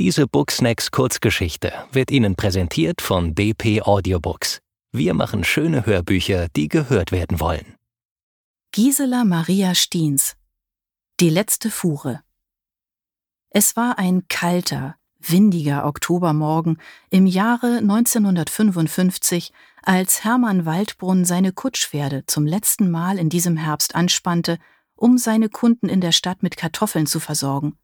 Diese Booksnacks Kurzgeschichte wird Ihnen präsentiert von DP Audiobooks. Wir machen schöne Hörbücher, die gehört werden wollen. Gisela Maria Stiens Die letzte Fuhre Es war ein kalter, windiger Oktobermorgen im Jahre 1955, als Hermann Waldbrunn seine Kutschpferde zum letzten Mal in diesem Herbst anspannte, um seine Kunden in der Stadt mit Kartoffeln zu versorgen.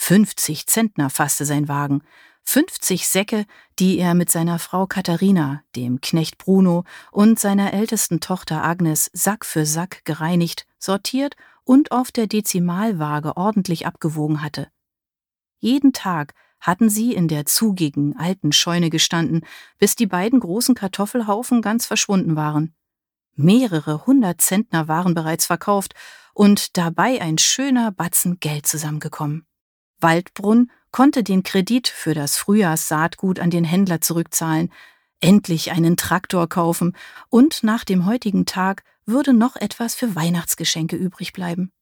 50 Zentner fasste sein Wagen, 50 Säcke, die er mit seiner Frau Katharina, dem Knecht Bruno und seiner ältesten Tochter Agnes Sack für Sack gereinigt, sortiert und auf der Dezimalwaage ordentlich abgewogen hatte. Jeden Tag hatten sie in der zugigen alten Scheune gestanden, bis die beiden großen Kartoffelhaufen ganz verschwunden waren. Mehrere hundert Zentner waren bereits verkauft und dabei ein schöner Batzen Geld zusammengekommen. Waldbrunn konnte den Kredit für das Frühjahrssaatgut an den Händler zurückzahlen, endlich einen Traktor kaufen und nach dem heutigen Tag würde noch etwas für Weihnachtsgeschenke übrig bleiben.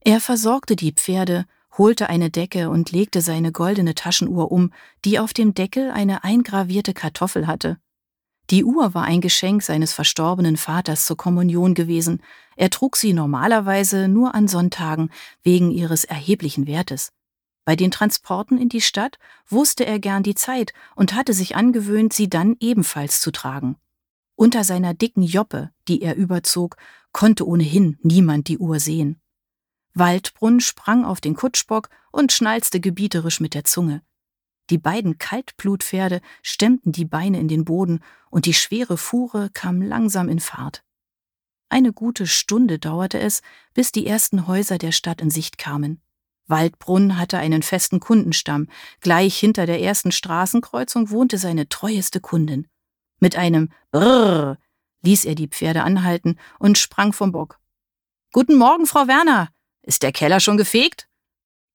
Er versorgte die Pferde, holte eine Decke und legte seine goldene Taschenuhr um, die auf dem Deckel eine eingravierte Kartoffel hatte. Die Uhr war ein Geschenk seines verstorbenen Vaters zur Kommunion gewesen. Er trug sie normalerweise nur an Sonntagen wegen ihres erheblichen Wertes. Bei den Transporten in die Stadt wusste er gern die Zeit und hatte sich angewöhnt, sie dann ebenfalls zu tragen. Unter seiner dicken Joppe, die er überzog, konnte ohnehin niemand die Uhr sehen. Waldbrunn sprang auf den Kutschbock und schnalzte gebieterisch mit der Zunge. Die beiden Kaltblutpferde stemmten die Beine in den Boden und die schwere Fuhre kam langsam in Fahrt. Eine gute Stunde dauerte es, bis die ersten Häuser der Stadt in Sicht kamen. Waldbrunn hatte einen festen Kundenstamm. Gleich hinter der ersten Straßenkreuzung wohnte seine treueste Kundin. Mit einem Brrr ließ er die Pferde anhalten und sprang vom Bock. Guten Morgen, Frau Werner. Ist der Keller schon gefegt?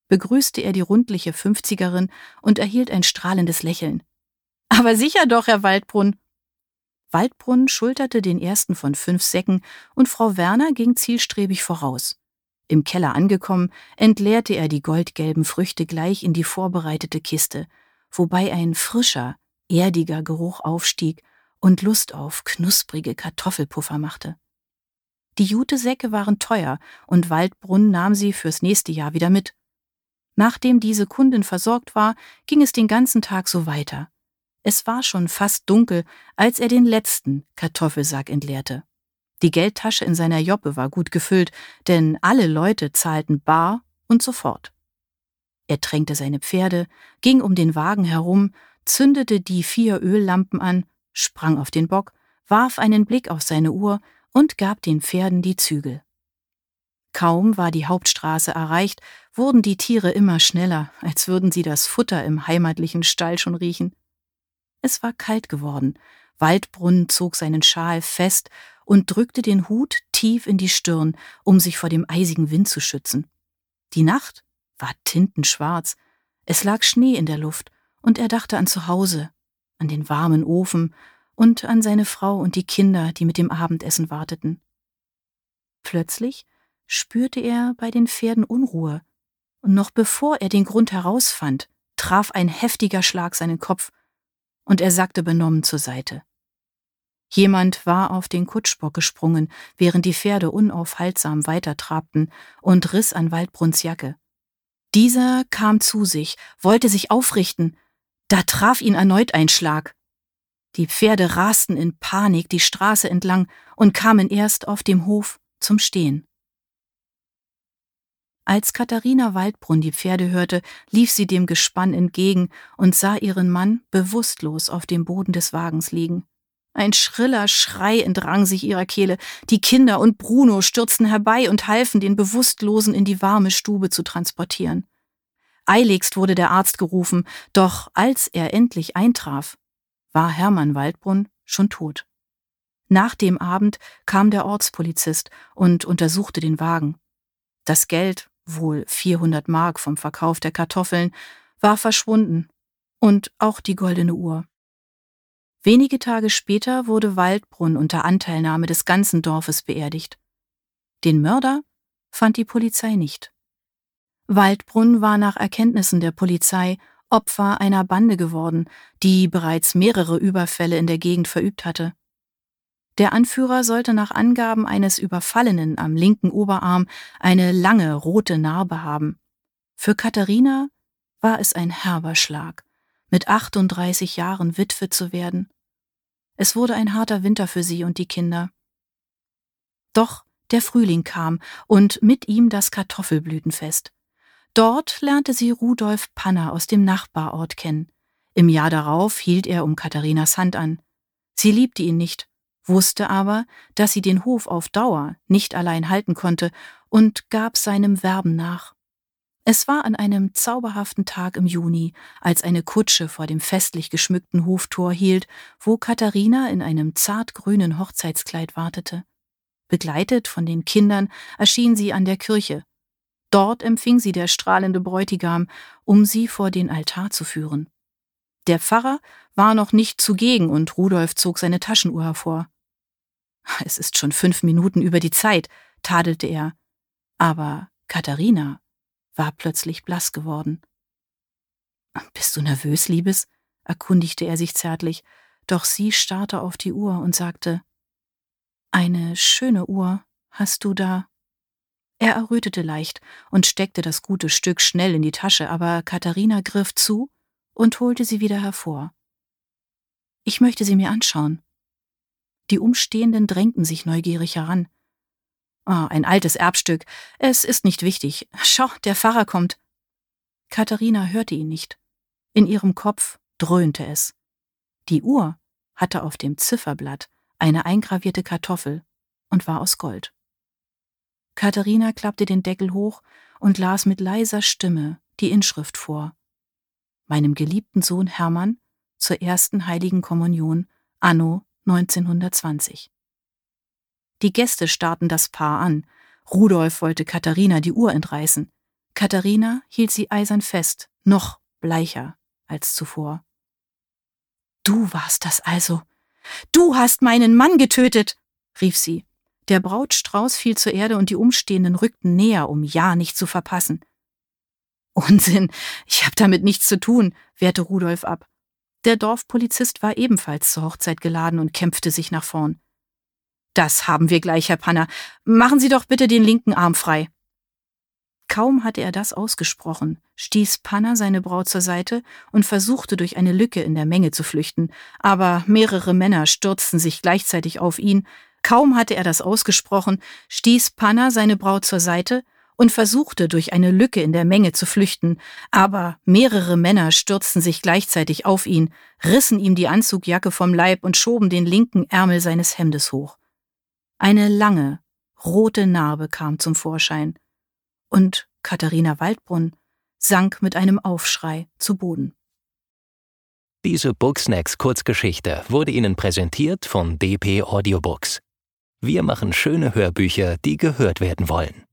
begrüßte er die rundliche Fünfzigerin und erhielt ein strahlendes Lächeln. Aber sicher doch, Herr Waldbrunn. Waldbrunn schulterte den ersten von fünf Säcken und Frau Werner ging zielstrebig voraus. Im Keller angekommen, entleerte er die goldgelben Früchte gleich in die vorbereitete Kiste, wobei ein frischer, erdiger Geruch aufstieg und Lust auf knusprige Kartoffelpuffer machte. Die Jutesäcke waren teuer und Waldbrunn nahm sie fürs nächste Jahr wieder mit. Nachdem diese Kundin versorgt war, ging es den ganzen Tag so weiter. Es war schon fast dunkel, als er den letzten Kartoffelsack entleerte. Die Geldtasche in seiner Joppe war gut gefüllt, denn alle Leute zahlten bar und sofort. Er tränkte seine Pferde, ging um den Wagen herum, zündete die vier Öllampen an, sprang auf den Bock, warf einen Blick auf seine Uhr und gab den Pferden die Zügel. Kaum war die Hauptstraße erreicht, wurden die Tiere immer schneller, als würden sie das Futter im heimatlichen Stall schon riechen. Es war kalt geworden, Waldbrunn zog seinen Schal fest und drückte den Hut tief in die Stirn, um sich vor dem eisigen Wind zu schützen. Die Nacht war tintenschwarz, es lag Schnee in der Luft, und er dachte an zu Hause, an den warmen Ofen und an seine Frau und die Kinder, die mit dem Abendessen warteten. Plötzlich spürte er bei den Pferden Unruhe, und noch bevor er den Grund herausfand, traf ein heftiger Schlag seinen Kopf, und er sackte benommen zur Seite. Jemand war auf den Kutschbock gesprungen, während die Pferde unaufhaltsam weitertrabten, und riss an Waldbrunns Jacke. Dieser kam zu sich, wollte sich aufrichten, da traf ihn erneut ein Schlag. Die Pferde rasten in Panik die Straße entlang und kamen erst auf dem Hof zum Stehen. Als Katharina Waldbrunn die Pferde hörte, lief sie dem Gespann entgegen und sah ihren Mann bewusstlos auf dem Boden des Wagens liegen. Ein schriller Schrei entrang sich ihrer Kehle. Die Kinder und Bruno stürzten herbei und halfen, den Bewusstlosen in die warme Stube zu transportieren. Eiligst wurde der Arzt gerufen, doch als er endlich eintraf, war Hermann Waldbrunn schon tot. Nach dem Abend kam der Ortspolizist und untersuchte den Wagen. Das Geld, wohl 400 Mark vom Verkauf der Kartoffeln, war verschwunden und auch die goldene Uhr. Wenige Tage später wurde Waldbrunn unter Anteilnahme des ganzen Dorfes beerdigt. Den Mörder fand die Polizei nicht. Waldbrunn war nach Erkenntnissen der Polizei Opfer einer Bande geworden, die bereits mehrere Überfälle in der Gegend verübt hatte. Der Anführer sollte nach Angaben eines Überfallenen am linken Oberarm eine lange rote Narbe haben. Für Katharina war es ein herber Schlag, mit 38 Jahren Witwe zu werden. Es wurde ein harter Winter für sie und die Kinder. Doch der Frühling kam und mit ihm das Kartoffelblütenfest. Dort lernte sie Rudolf Panner aus dem Nachbarort kennen. Im Jahr darauf hielt er um Katharinas Hand an. Sie liebte ihn nicht, wusste aber, dass sie den Hof auf Dauer nicht allein halten konnte und gab seinem Werben nach. Es war an einem zauberhaften Tag im Juni, als eine Kutsche vor dem festlich geschmückten Hoftor hielt, wo Katharina in einem zartgrünen Hochzeitskleid wartete. Begleitet von den Kindern erschien sie an der Kirche, Dort empfing sie der strahlende Bräutigam, um sie vor den Altar zu führen. Der Pfarrer war noch nicht zugegen und Rudolf zog seine Taschenuhr hervor. Es ist schon fünf Minuten über die Zeit, tadelte er. Aber Katharina war plötzlich blass geworden. Bist du nervös, Liebes? erkundigte er sich zärtlich, doch sie starrte auf die Uhr und sagte Eine schöne Uhr hast du da. Er errötete leicht und steckte das gute Stück schnell in die Tasche, aber Katharina griff zu und holte sie wieder hervor. Ich möchte sie mir anschauen. Die Umstehenden drängten sich neugierig heran. Oh, ein altes Erbstück. Es ist nicht wichtig. Schau, der Pfarrer kommt. Katharina hörte ihn nicht. In ihrem Kopf dröhnte es. Die Uhr hatte auf dem Zifferblatt eine eingravierte Kartoffel und war aus Gold. Katharina klappte den Deckel hoch und las mit leiser Stimme die Inschrift vor. Meinem geliebten Sohn Hermann zur ersten heiligen Kommunion anno 1920. Die Gäste starrten das Paar an. Rudolf wollte Katharina die Uhr entreißen. Katharina hielt sie eisern fest, noch bleicher als zuvor. Du warst das also. Du hast meinen Mann getötet, rief sie der Brautstrauß fiel zur Erde und die Umstehenden rückten näher, um ja nicht zu verpassen. Unsinn, ich hab damit nichts zu tun, wehrte Rudolf ab. Der Dorfpolizist war ebenfalls zur Hochzeit geladen und kämpfte sich nach vorn. Das haben wir gleich, Herr Panner. Machen Sie doch bitte den linken Arm frei. Kaum hatte er das ausgesprochen, stieß Panner seine Braut zur Seite und versuchte durch eine Lücke in der Menge zu flüchten, aber mehrere Männer stürzten sich gleichzeitig auf ihn, Kaum hatte er das ausgesprochen, stieß Panna seine Braut zur Seite und versuchte durch eine Lücke in der Menge zu flüchten, aber mehrere Männer stürzten sich gleichzeitig auf ihn, rissen ihm die Anzugjacke vom Leib und schoben den linken Ärmel seines Hemdes hoch. Eine lange, rote Narbe kam zum Vorschein, und Katharina Waldbrunn sank mit einem Aufschrei zu Boden. Diese Booksnacks Kurzgeschichte wurde Ihnen präsentiert von DP Audiobooks. Wir machen schöne Hörbücher, die gehört werden wollen.